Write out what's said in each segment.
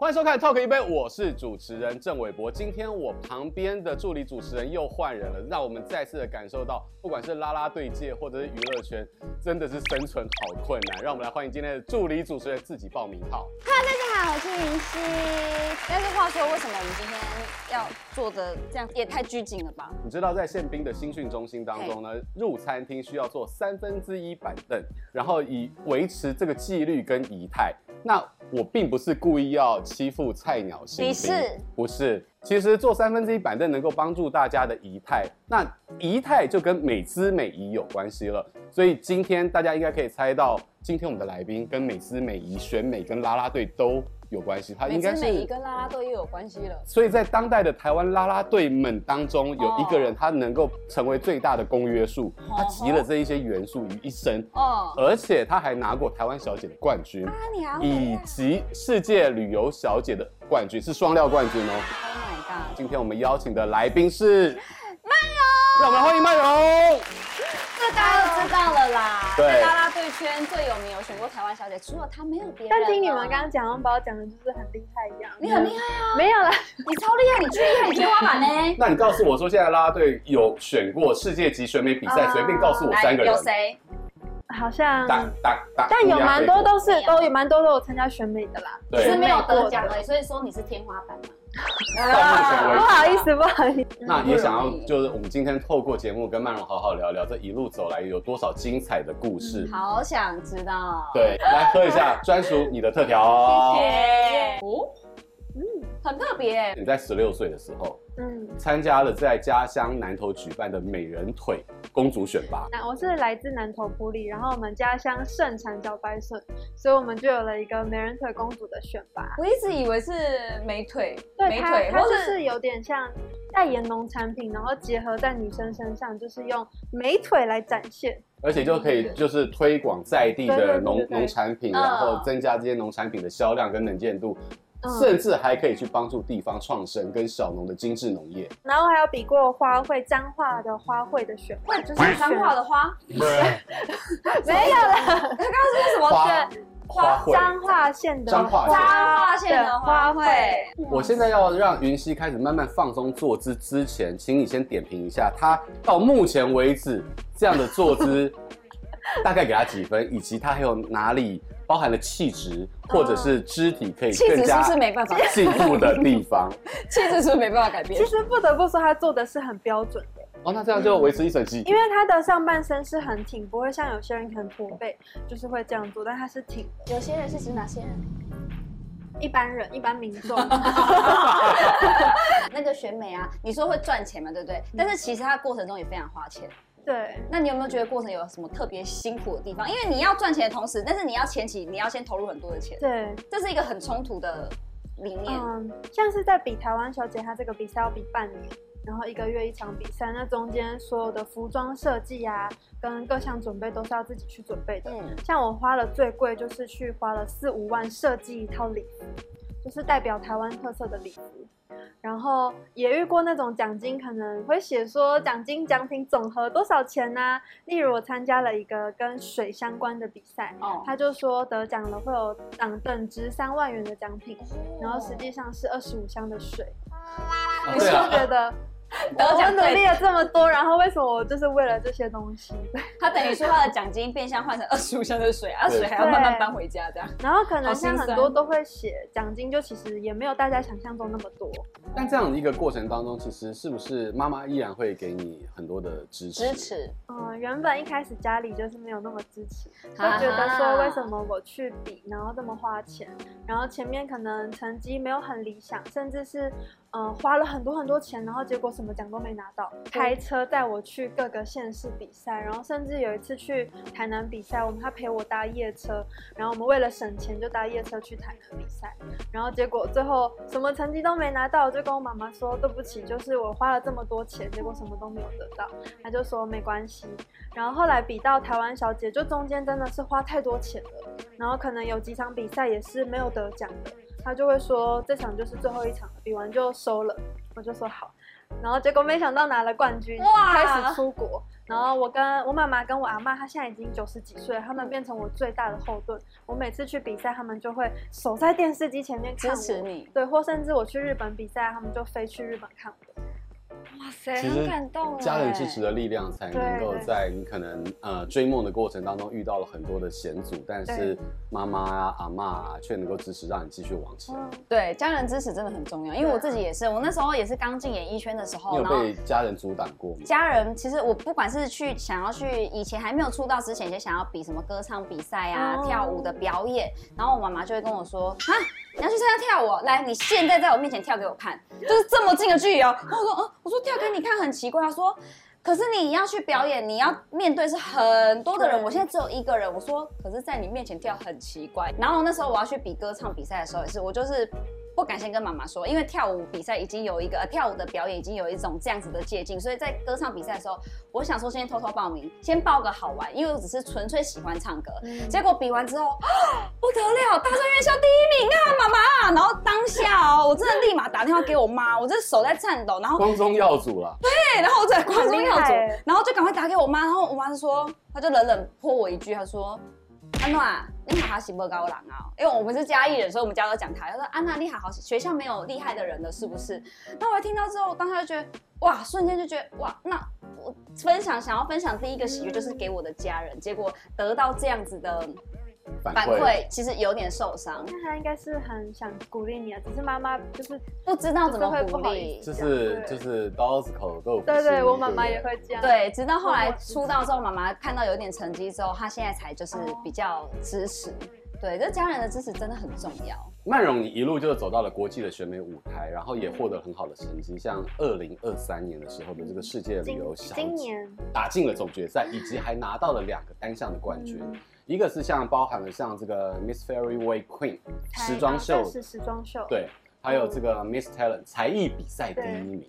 欢迎收看《Talk 一杯》，我是主持人郑伟博。今天我旁边的助理主持人又换人了，让我们再次的感受到，不管是拉拉队界或者是娱乐圈，真的是生存好困难。让我们来欢迎今天的助理主持人自己报名号。哈喽，大家好，我是云溪。但是话说，为什么我们今天要坐的这样也太拘谨了吧？你知道在宪兵的新训中心当中呢，入餐厅需要坐三分之一板凳，然后以维持这个纪律跟仪态。那我并不是故意要欺负菜鸟新兵，你是？不是？其实坐三分之一板凳能够帮助大家的仪态，那仪态就跟美姿美仪有关系了。所以今天大家应该可以猜到，今天我们的来宾跟美姿美仪、选美跟啦啦队都有关系。他应该是美仪跟啦啦队又有关系了。所以在当代的台湾啦啦队们当中，有一个人他能够成为最大的公约数，他集了这一些元素于一身。哦，而且他还拿过台湾小姐的冠军，以及世界旅游小姐的冠军，是双料冠军哦。Oh my god！今天我们邀请的来宾是曼柔，让我们欢迎曼柔。这大家都知道了啦，对，圈最有名，有选过台湾小姐，除了她没有别人。但听你们刚刚讲，把我讲的就是很厉害一样。你很厉害啊！没有啦，你超厉害，你最厉害，你天花板呢？那你告诉我说，现在啦啦队有选过世界级选美比赛，随便告诉我三个人。有谁？好像，但有蛮多都是都有蛮多都有参加选美的啦，只是没有得奖而已。所以说你是天花板嘛？啊、不好意思，不好意思。那也想要就是我们今天透过节目跟曼蓉好好聊聊这一路走来有多少精彩的故事。嗯、好想知道。对，来喝一下专属你的特调。谢谢。哦，嗯，很特别。你在十六岁的时候。嗯，参加了在家乡南投举办的美人腿公主选拔。那我是来自南投埔里，然后我们家乡盛产茭白笋，所以我们就有了一个美人腿公主的选拔。我一直以为是美腿，对，美腿，它就是有点像代言农产品，然后结合在女生身上，就是用美腿来展现，而且就可以就是推广在地的农农产品，然后增加这些农产品的销量跟能见度。甚至还可以去帮助地方创生跟小农的精致农业，然后还有比过花卉彰化的花卉的选，会就是 彰化的花，没有了。他刚刚说什么？花花彰化县的彰化县的花卉。我现在要让云溪开始慢慢放松坐姿之前，请你先点评一下他到目前为止这样的坐姿，大概给他几分，以及他还有哪里？包含了气质或者是肢体可以更加 进步的地方，气质是不是没办法改变？其实不得不说，他做的是很标准的。哦，那这样就维持一整季。因为他的上半身是很挺，不会像有些人可能驼背，就是会这样做，但他是挺的。有些人是指哪些人？一般人，一般民众。那个选美啊，你说会赚钱嘛，对不对？但是其实它过程中也非常花钱。对，那你有没有觉得过程有什么特别辛苦的地方？因为你要赚钱的同时，但是你要前期你要先投入很多的钱。对，这是一个很冲突的理念。嗯，像是在比台湾小姐，她这个比赛要比半年，然后一个月一场比赛，那中间所有的服装设计啊，跟各项准备都是要自己去准备的。嗯，像我花了最贵就是去花了四五万设计一套礼服，就是代表台湾特色的礼服。然后也遇过那种奖金，可能会写说奖金奖品总和多少钱呢、啊？例如我参加了一个跟水相关的比赛，哦，他就说得奖了会有等等值三万元的奖品，然后实际上是二十五箱的水，你是不是觉得？我努力了这么多，然后为什么我就是为了这些东西？他等于说他的奖金变相换成二十五箱的水，而水还要慢慢搬回家这样。然后可能像很多都会写奖金，就其实也没有大家想象中那么多。但这样的一个过程当中，其实是不是妈妈依然会给你很多的支持？支持。嗯，原本一开始家里就是没有那么支持，就觉得说为什么我去比，然后这么花钱，然后前面可能成绩没有很理想，甚至是。嗯，花了很多很多钱，然后结果什么奖都没拿到。开车带我去各个县市比赛，然后甚至有一次去台南比赛，我们他陪我搭夜车，然后我们为了省钱就搭夜车去台南比赛，然后结果最后什么成绩都没拿到，我就跟我妈妈说对不起，就是我花了这么多钱，结果什么都没有得到。他就说没关系。然后后来比到台湾小姐，就中间真的是花太多钱了，然后可能有几场比赛也是没有得奖的。他就会说这场就是最后一场了，比完就收了。我就说好，然后结果没想到拿了冠军，哇开始出国，然后我跟我妈妈跟我阿妈，她现在已经九十几岁，他们变成我最大的后盾。我每次去比赛，他们就会守在电视机前面看我，支持你。对，或甚至我去日本比赛，他们就飞去日本看我。哇塞，很感动。家人支持的力量，才能够在你可能呃追梦的过程当中遇到了很多的险阻，但是妈妈啊、阿妈啊，却能够支持，让你继续往前。对，家人支持真的很重要。因为我自己也是，我那时候也是刚进演艺圈的时候，你有被家人阻挡过吗？家人其实我不管是去想要去以前还没有出道之前，就想要比什么歌唱比赛啊、跳舞的表演，然后我妈妈就会跟我说啊。你要去参加跳舞？来，你现在在我面前跳给我看，就是这么近的距离哦。然后我说，嗯，我说跳给你看很奇怪。他说，可是你要去表演，你要面对是很多的人，我现在只有一个人。我说，可是在你面前跳很奇怪。然后那时候我要去比歌唱比赛的时候，也是我就是。不敢先跟妈妈说，因为跳舞比赛已经有一个呃，跳舞的表演已经有一种这样子的借镜，所以在歌唱比赛的时候，我想说先偷偷报名，先报个好玩，因为我只是纯粹喜欢唱歌。嗯、结果比完之后，不得了，大专院校第一名啊，妈妈！然后当下哦，我真的立马打电话给我妈，我这手在颤抖，然后光宗耀祖了。对，然后我在光宗耀祖，然后就赶快打给我妈，然后我妈就说，她就冷冷泼我一句，她说。安娜，你好好喜不高郎啊？因为我们是嘉义人，所以我们家都讲台。他说：“安娜，你好好，学校没有厉害的人了，是不是？”那我听到之后，当时就觉得哇，瞬间就觉得哇，那我分享想要分享第一个喜悦就是给我的家人，结果得到这样子的。反馈其实有点受伤，那他应该是很想鼓励你啊，只是妈妈就是不知道怎么鼓励，就是就是刀子口豆腐心。对对，我妈妈也会这样。对，直到后来出道之后，妈妈看到有点成绩之后，她现在才就是比较支持。对，这家人的支持真的很重要。曼荣，你一路就走到了国际的选美舞台，然后也获得很好的成绩，像二零二三年的时候的这个世界旅游小今年打进了总决赛，以及还拿到了两个单项的冠军。一个是像包含了像这个 Miss Fairy Way Queen 时装秀是时装秀，对，还有这个 Miss Talent 才艺比赛第一名。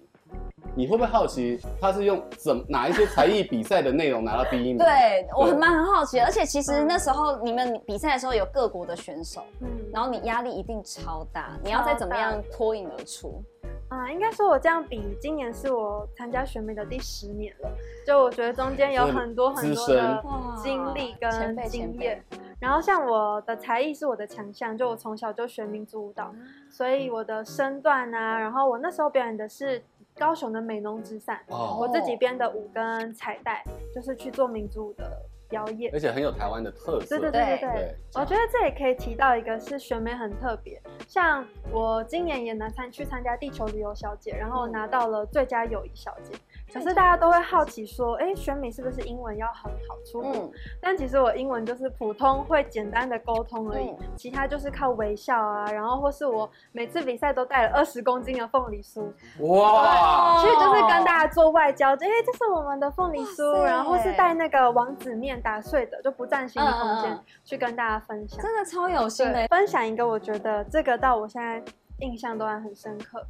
你会不会好奇他是用怎哪一些才艺比赛的内容拿到第一名？对，我很蛮很好奇，而且其实那时候你们比赛的时候有各国的选手，嗯，然后你压力一定超大，你要再怎么样脱颖而出。啊，应该说，我这样比，今年是我参加选美的第十年了。就我觉得中间有很多很多的经历跟经验。然后像我的才艺是我的强项，就我从小就学民族舞蹈，所以我的身段啊，然后我那时候表演的是高雄的美浓之伞，我自己编的舞跟彩带，就是去做民族舞的。表演，而且很有台湾的特色。对对对对对，对我觉得这也可以提到一个，是选美很特别。像我今年也拿参去参加地球旅游小姐，然后拿到了最佳友谊小姐。可是大家都会好奇说，哎，选美是不是英文要很好出国？嗯、但其实我英文就是普通会简单的沟通而已，嗯、其他就是靠微笑啊，然后或是我每次比赛都带了二十公斤的凤梨酥，哇，其实就是跟大家做外交，哎，这是我们的凤梨酥，然后是带那个王子面打碎的，就不占心理空间，嗯、去跟大家分享，真的超有心的。分享一个，我觉得这个到我现在印象都还很深刻。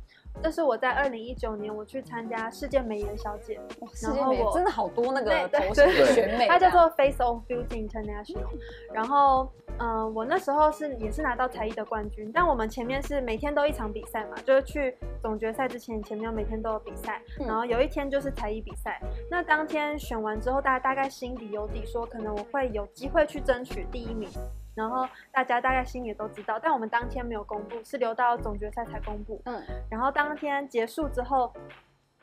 这是我在二零一九年我去参加世界美颜小姐，哇世界美真的好多那个头衔选美，它叫做 Face of Beauty International。然后，嗯，我那时候是也是拿到才艺的冠军，但我们前面是每天都一场比赛嘛，就是去总决赛之前前面每天都有比赛，然后有一天就是才艺比赛。那当天选完之后，大家大概心里有底，说可能我会有机会去争取第一名。然后大家大概心里都知道，但我们当天没有公布，是留到总决赛才公布。嗯，然后当天结束之后。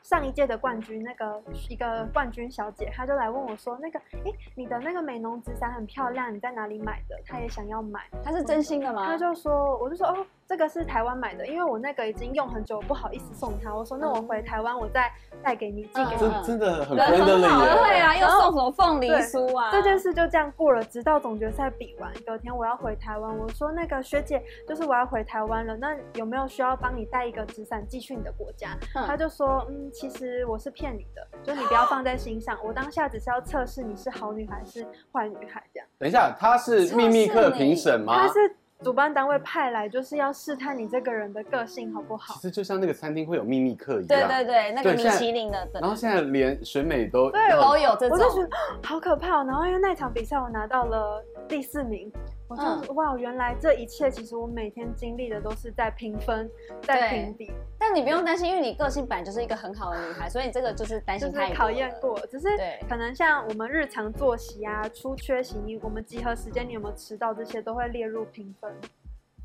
上一届的冠军，那个一个冠军小姐，她就来问我说：“那个，哎，你的那个美浓紫伞很漂亮，你在哪里买的？”她也想要买，她是真心的吗？她就说，我就说，哦，这个是台湾买的，因为我那个已经用很久，不好意思送他。我说，那我回台湾我再带给你，寄给你。真真的很真的耶！对啊，又送什么凤梨酥啊？这件事就这样过了，直到总决赛比完，隔天我要回台湾，我说那个学姐，就是我要回台湾了，那有没有需要帮你带一个纸伞寄去你的国家？他就说，嗯。其实我是骗你的，就你不要放在心上。我当下只是要测试你是好女孩是坏女孩这样。等一下，他是秘密课评审吗？他是主办单位派来，就是要试探你这个人的个性好不好。其实就像那个餐厅会有秘密客一样。对对对，那个米其林的。然后现在连选美都对都有这种，我就觉得好可怕。然后因为那场比赛我拿到了第四名。我就哇，原来这一切其实我每天经历的都是在评分，在评比。但你不用担心，因为你个性本来就是一个很好的女孩，所以你这个就是担心太考验过。只是可能像我们日常作息啊、出缺席，我们集合时间你有没有迟到，这些都会列入评分。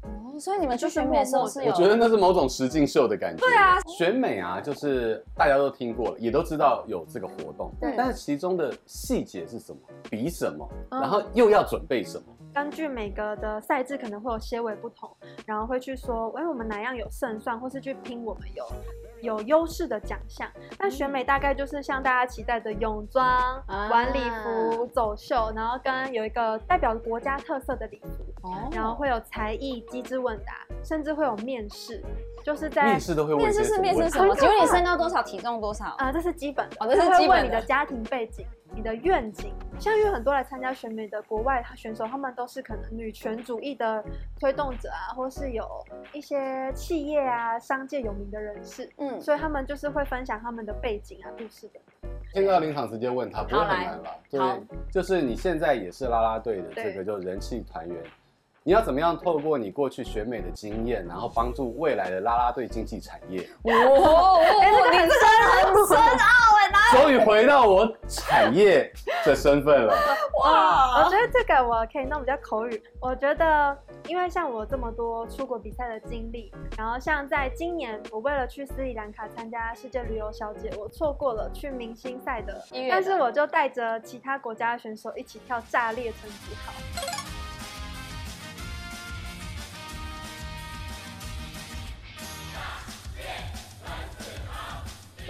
哦，所以你们去选美的时候是有，我觉得那是某种实境秀的感觉。对啊，选美啊，就是大家都听过了，也都知道有这个活动。对，但是其中的细节是什么？比什么？然后又要准备什么？根据每个的赛制可能会有些微不同，然后会去说，哎，我们哪样有胜算，或是去拼我们有有优势的奖项。但选美大概就是像大家期待的泳装、晚礼服、走秀，然后跟有一个代表国家特色的礼服，然后会有才艺、机智问答，甚至会有面试，就是在面试都会问。面试是面试什么？请问你身高多少？体重多少？啊，这是基本的。哦，这是基本的。你的家庭背景。你的愿景，像有很多来参加选美的国外选手，他们都是可能女权主义的推动者啊，或是有一些企业啊、商界有名的人士，嗯，所以他们就是会分享他们的背景啊、故事的。现在临场直接问他，不会很难吧？对，就是你现在也是啦啦队的这个就人气团员。你要怎么样透过你过去选美的经验，然后帮助未来的啦啦队经济产业？哦，你真的很深奥哎！终于回到我产业的身份了。哇，我觉得这个我可以弄比较口语。我觉得，因为像我这么多出国比赛的经历，然后像在今年，我为了去斯里兰卡参加世界旅游小姐，我错过了去明星赛的，但是我就带着其他国家的选手一起跳炸裂成绩好。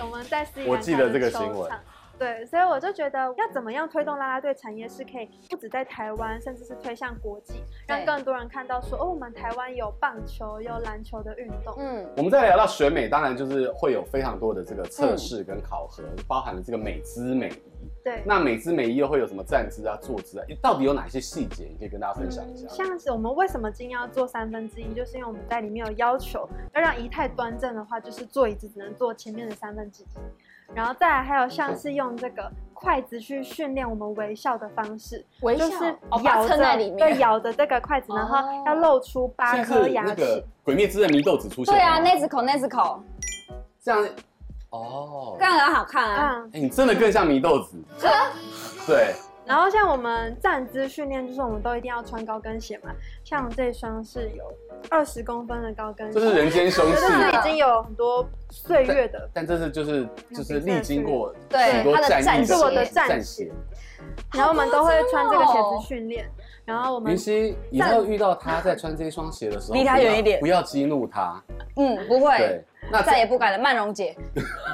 我们在斯里兰卡的球场，我记得这个新闻。对，所以我就觉得要怎么样推动啦啦队产业是可以不止在台湾，甚至是推向国际，让更多人看到说哦，我们台湾有棒球、有篮球的运动。嗯，我们再聊到选美，当然就是会有非常多的这个测试跟考核，嗯、包含了这个美姿美仪。对，那每姿每仪又会有什么站姿啊、坐姿啊？到底有哪些细节？你可以跟大家分享一下。嗯、像是我们为什么今天要做三分之一，就是因为我们在里面有要求，要让仪态端正的话，就是坐椅子只能坐前面的三分之一。然后再来还有像是用这个筷子去训练我们微笑的方式，微笑就是咬着、哦、对咬着这个筷子，然后要露出八颗牙齿。那个鬼灭之刃祢豆子出现。对啊，那只口那只口，这样哦，这样很好看啊。哎，你真的更像祢豆子。对。然后像我们站姿训练，就是我们都一定要穿高跟鞋嘛。像这双是有二十公分的高跟鞋，这是人间凶器，就是已经有很多岁月的。但，但这是就是就是历经过对很多战役，是我的战鞋。然后我们都会穿这个鞋子训练。然后我们云溪以后遇到他在穿这双鞋的时候，离他远一点，不要激怒他。嗯，不会。对。那再也不敢了，曼蓉姐。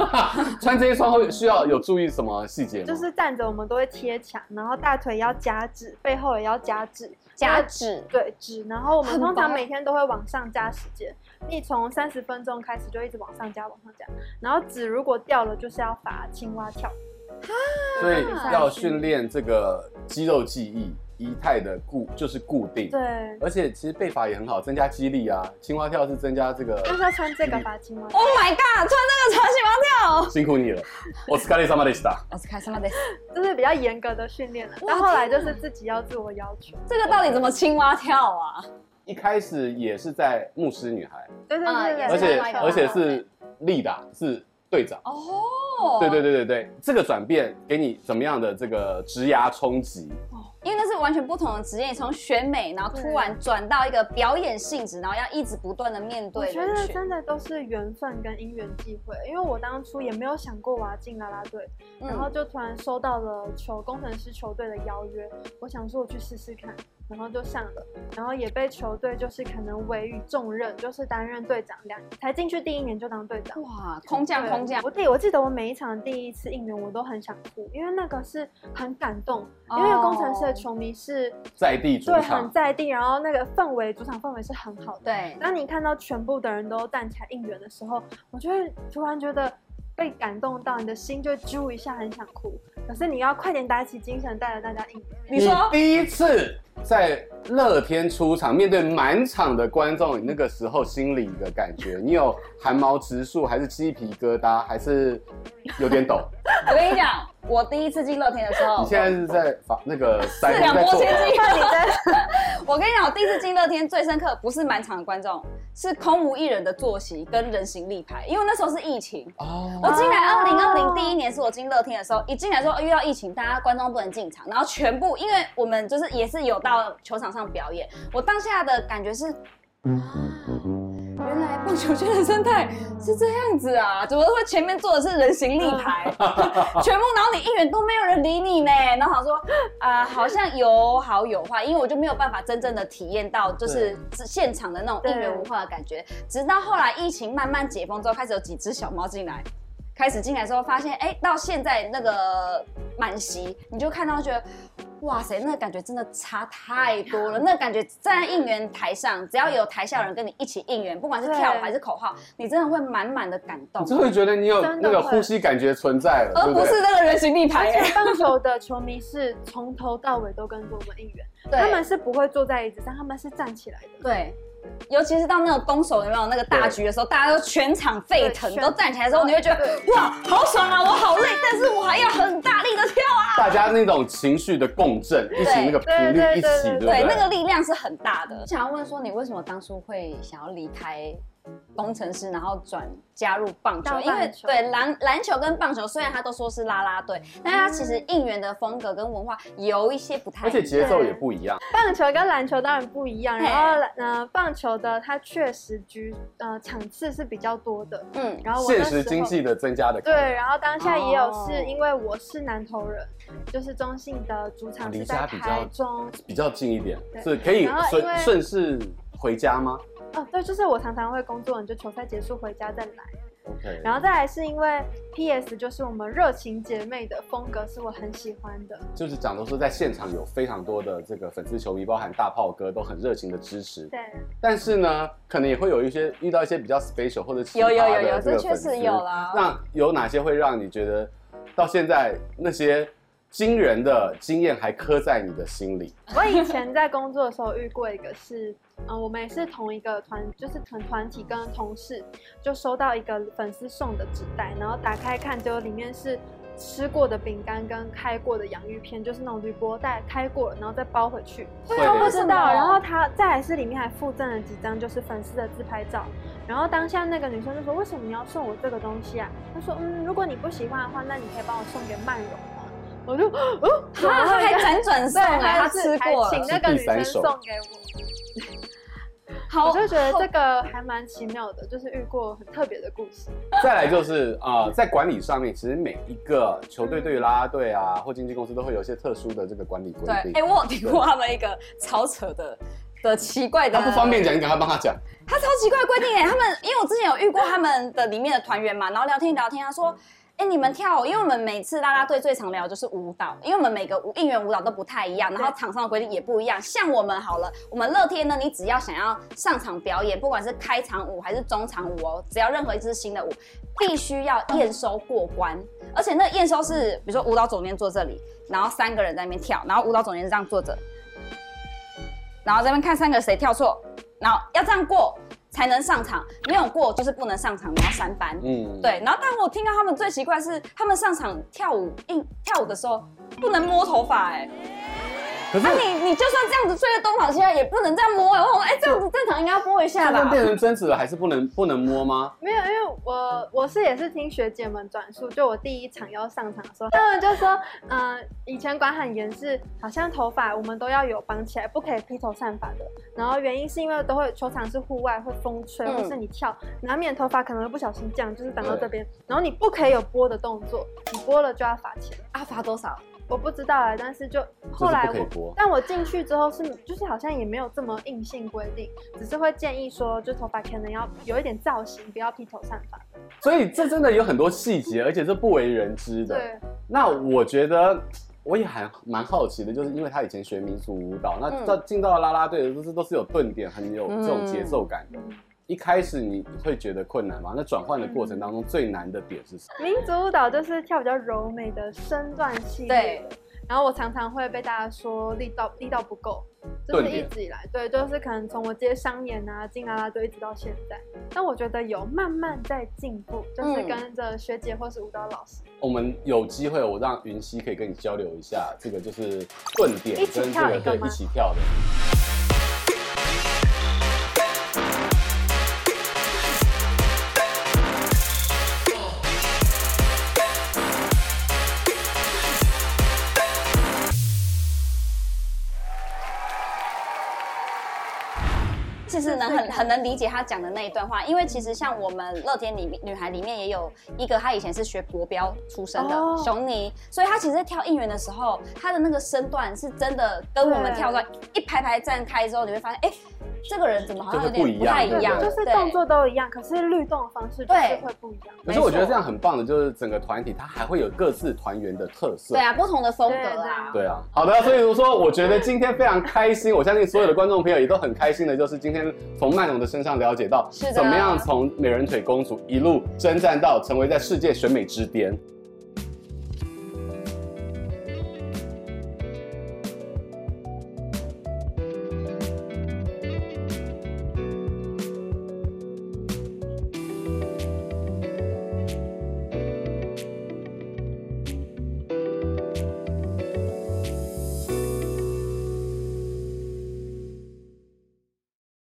穿这一双会需要有注意什么细节吗？就是站着我们都会贴墙，然后大腿要夹直，背后也要夹直，夹直，对，直。然后我们通常每天都会往上加时间，你从三十分钟开始就一直往上加，往上加。然后纸如果掉了，就是要罚青蛙跳。所以要训练这个肌肉记忆。仪态的固就是固定，对，而且其实背法也很好，增加肌力啊。青蛙跳是增加这个，就是要穿这个吧，青蛙。Oh my god，穿这个穿青蛙跳，辛苦你了。お疲れ様でした。お疲れ様です。这是比较严格的训练了，但后来就是自己要自我要求。这个到底怎么青蛙跳啊？一开始也是在牧师女孩，对对对，而且而且是力打是队长。哦，对对对对对，这个转变给你怎么样的这个职涯冲击？ 完全不同的职业，从选美，然后突然转到一个表演性质，然后要一直不断的面对。我觉得真的都是缘分跟因缘际会，因为我当初也没有想过我要进啦啦队，然后就突然收到了球工程师球队的邀约，我想说我去试试看。然后就上了，然后也被球队就是可能委以重任，就是担任队长两年，才进去第一年就当队长。哇，空降空降！我记我记得我每一场第一次应援我都很想哭，因为那个是很感动，哦、因为工程师的球迷是在地主场，对，很在地，然后那个氛围主场氛围是很好的。对，当你看到全部的人都站起来应援的时候，我就会突然觉得被感动到，你的心就揪一下，很想哭。可是你要快点打起精神，带着大家应援。你说第一次在乐天出场，面对满场的观众，你那个时候心里的感觉，你有寒毛直竖，还是鸡皮疙瘩，还是有点抖？我跟你讲，我第一次进乐天的时候，你现在是在发那个三两拨千斤，你在。我跟你讲，我第一次进乐天最深刻不是满场的观众，是空无一人的坐席跟人形立牌，因为那时候是疫情。哦。我进来二零二零第一年是我进乐天的时候，一进来之后遇到疫情，大家观众不能进场，然后全部因为我们就是也是有到球场上表演，我当下的感觉是。原来棒球圈的生态是这样子啊！怎么会前面坐的是人形立牌，全部然后你应援都没有人理你呢？然后他说啊、呃，好像有好有坏，因为我就没有办法真正的体验到就是现场的那种应援文化的感觉。直到后来疫情慢慢解封之后，开始有几只小猫进来。开始进来之后，发现哎，到现在那个满席，你就看到觉得，哇塞，那个感觉真的差太多了。那个感觉站在应援台上，只要有台下人跟你一起应援，不管是跳舞还是口号，你真的会满满的感动。就会觉得你有那个呼吸感觉存在了，而不是那个人形立牌。而且棒球的球迷是从头到尾都跟着我们应援，他们是不会坐在椅子上，他们是站起来的。对。尤其是到那个攻守有没有那个大局的时候，大家都全场沸腾，都站起来的时候，你会觉得哇，好爽啊！我好累，但是我还要很大力的跳啊！大家那种情绪的共振，一起那个频率一起，对，那个力量是很大的。想要问说，你为什么当初会想要离开？工程师，然后转加入棒球，因为对篮篮球跟棒球，虽然他都说是啦啦队，但他其实应援的风格跟文化有一些不太一样，而且节奏也不一样。棒球跟篮球当然不一样，然后呃，棒球的它确实局呃场次是比较多的，嗯，然后现实经济的增加的对，然后当下也有是因为我是南投人，就是中信的主场是在台中，比较近一点，是可以顺顺势回家吗？哦，对，就是我常常会工作，你就球赛结束回家再来。OK，然后再来是因为 PS 就是我们热情姐妹的风格是我很喜欢的，就是讲都是在现场有非常多的这个粉丝球迷，包含大炮哥都很热情的支持。对，但是呢，可能也会有一些遇到一些比较 special 或者奇葩的有有有有，这确实有啦。那有哪些会让你觉得到现在那些？惊人的经验还刻在你的心里。我以前在工作的时候遇过一个是，嗯，我们也是同一个团，就是团团体跟同事，就收到一个粉丝送的纸袋，然后打开看，就里面是吃过的饼干跟开过的洋芋片，就是那种铝箔袋开过了，然后再包回去。我都不知道。然后他再来是里面还附赠了几张就是粉丝的自拍照，然后当下那个女生就说：“为什么你要送我这个东西啊？”她说：“嗯，如果你不喜欢的话，那你可以帮我送给曼荣。”我就哦，他还辗转送哎，他吃过，请那个女生送给我。好，我就觉得这个还蛮奇妙的，就是遇过很特别的故事。再来就是呃，在管理上面，其实每一个球队对于啦啦队啊，或经纪公司都会有一些特殊的这个管理规定。哎，我有听过他们一个超扯的的奇怪的，他不方便讲，你赶快帮他讲。他超奇怪的规定哎，他们因为我之前有遇过他们的里面的团员嘛，然后聊天聊天，他说。哎，你们跳，因为我们每次啦啦队最常聊的就是舞蹈，因为我们每个舞应援舞蹈都不太一样，然后场上的规定也不一样。像我们好了，我们乐天呢，你只要想要上场表演，不管是开场舞还是中场舞哦，只要任何一支新的舞，必须要验收过关。而且那验收是，比如说舞蹈总监坐这里，然后三个人在那边跳，然后舞蹈总监是这样坐着，然后这边看三个谁跳错，然后要这样过。才能上场，没有过就是不能上场，你要三班。嗯，对。然后，但我听到他们最奇怪是，他们上场跳舞，硬跳舞的时候不能摸头发，哎。可是、啊、你你就算这样子吹的东跑西跑，也不能这样摸哎！我说哎，这样子正常应该要摸一下吧？变成贞子了，还是不能不能摸吗？没有，因为我我是也是听学姐们转述，就我第一场要上场的时候，他们就说，嗯、呃，以前管很严，是好像头发我们都要有绑起来，不可以披头散发的。然后原因是因为都会球场是户外，会风吹，或是你跳，难免头发可能会不小心这样，就是挡到这边。然后你不可以有拨的动作，你拨了就要罚钱。啊，罚多少？我不知道啊，但是就后来我，但我进去之后是，就是好像也没有这么硬性规定，只是会建议说，就头发可能要有一点造型，不要披头散发。所以这真的有很多细节，而且是不为人知的。对。那我觉得我也还蛮好奇的，就是因为他以前学民族舞蹈，那到进到啦啦队的都是都是有顿点，很有这种节奏感的。嗯一开始你会觉得困难吗？那转换的过程当中最难的点是什么？民族舞蹈就是跳比较柔美的身段系列，对。然后我常常会被大家说力道力道不够，就是一直以来，对，就是可能从我接商演啊，进啦啦队一直到现在，但我觉得有慢慢在进步，就是跟着学姐或是舞蹈老师。我们有机会，我让云溪可以跟你交流一下，这个就是顿点跟这个对一起跳的。很很能理解他讲的那一段话，因为其实像我们乐天里面女孩里面也有一个，她以前是学国标出身的熊妮，所以她其实在跳应援的时候，她的那个身段是真的跟我们跳段一排排站开之后，你会发现，哎。这个人怎么好像有点不太一样？就是动作都一样，可是律动的方式就是会不一样。可是我觉得这样很棒的，就是整个团体它还会有各自团员的特色。对啊，不同的风格啊。对啊。好的，所以说我觉得今天非常开心，我相信所有的观众朋友也都很开心的，就是今天从曼龙的身上了解到，怎么样从美人腿公主一路征战到成为在世界选美之巅。